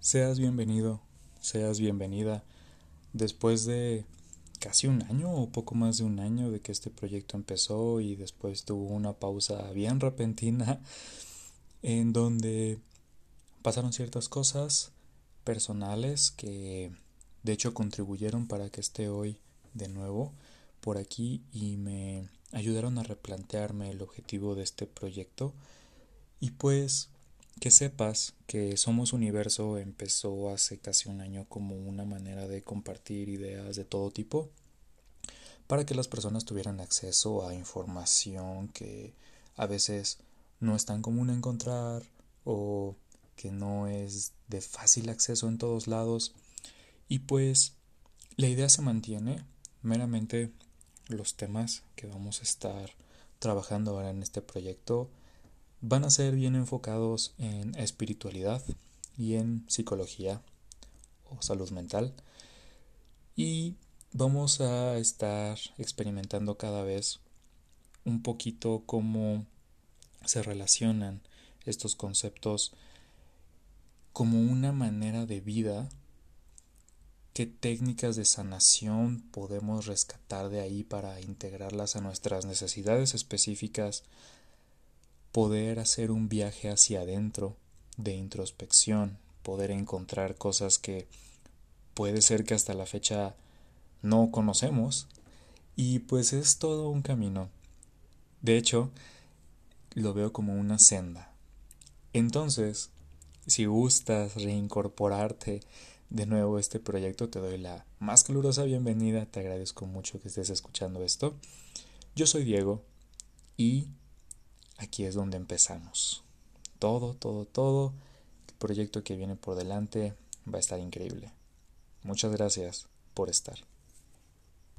Seas bienvenido, seas bienvenida. Después de casi un año o poco más de un año de que este proyecto empezó y después tuvo una pausa bien repentina en donde pasaron ciertas cosas personales que de hecho contribuyeron para que esté hoy de nuevo por aquí y me ayudaron a replantearme el objetivo de este proyecto y pues que sepas que Somos Universo empezó hace casi un año como una manera de compartir ideas de todo tipo para que las personas tuvieran acceso a información que a veces no es tan común encontrar o que no es de fácil acceso en todos lados. Y pues la idea se mantiene, meramente los temas que vamos a estar trabajando ahora en este proyecto van a ser bien enfocados en espiritualidad y en psicología o salud mental. Y vamos a estar experimentando cada vez un poquito cómo se relacionan estos conceptos como una manera de vida qué técnicas de sanación podemos rescatar de ahí para integrarlas a nuestras necesidades específicas poder hacer un viaje hacia adentro de introspección, poder encontrar cosas que puede ser que hasta la fecha no conocemos y pues es todo un camino. De hecho, lo veo como una senda. Entonces, si gustas reincorporarte de nuevo a este proyecto, te doy la más calurosa bienvenida, te agradezco mucho que estés escuchando esto. Yo soy Diego y aquí es donde empezamos. Todo, todo, todo. El proyecto que viene por delante va a estar increíble. Muchas gracias por estar.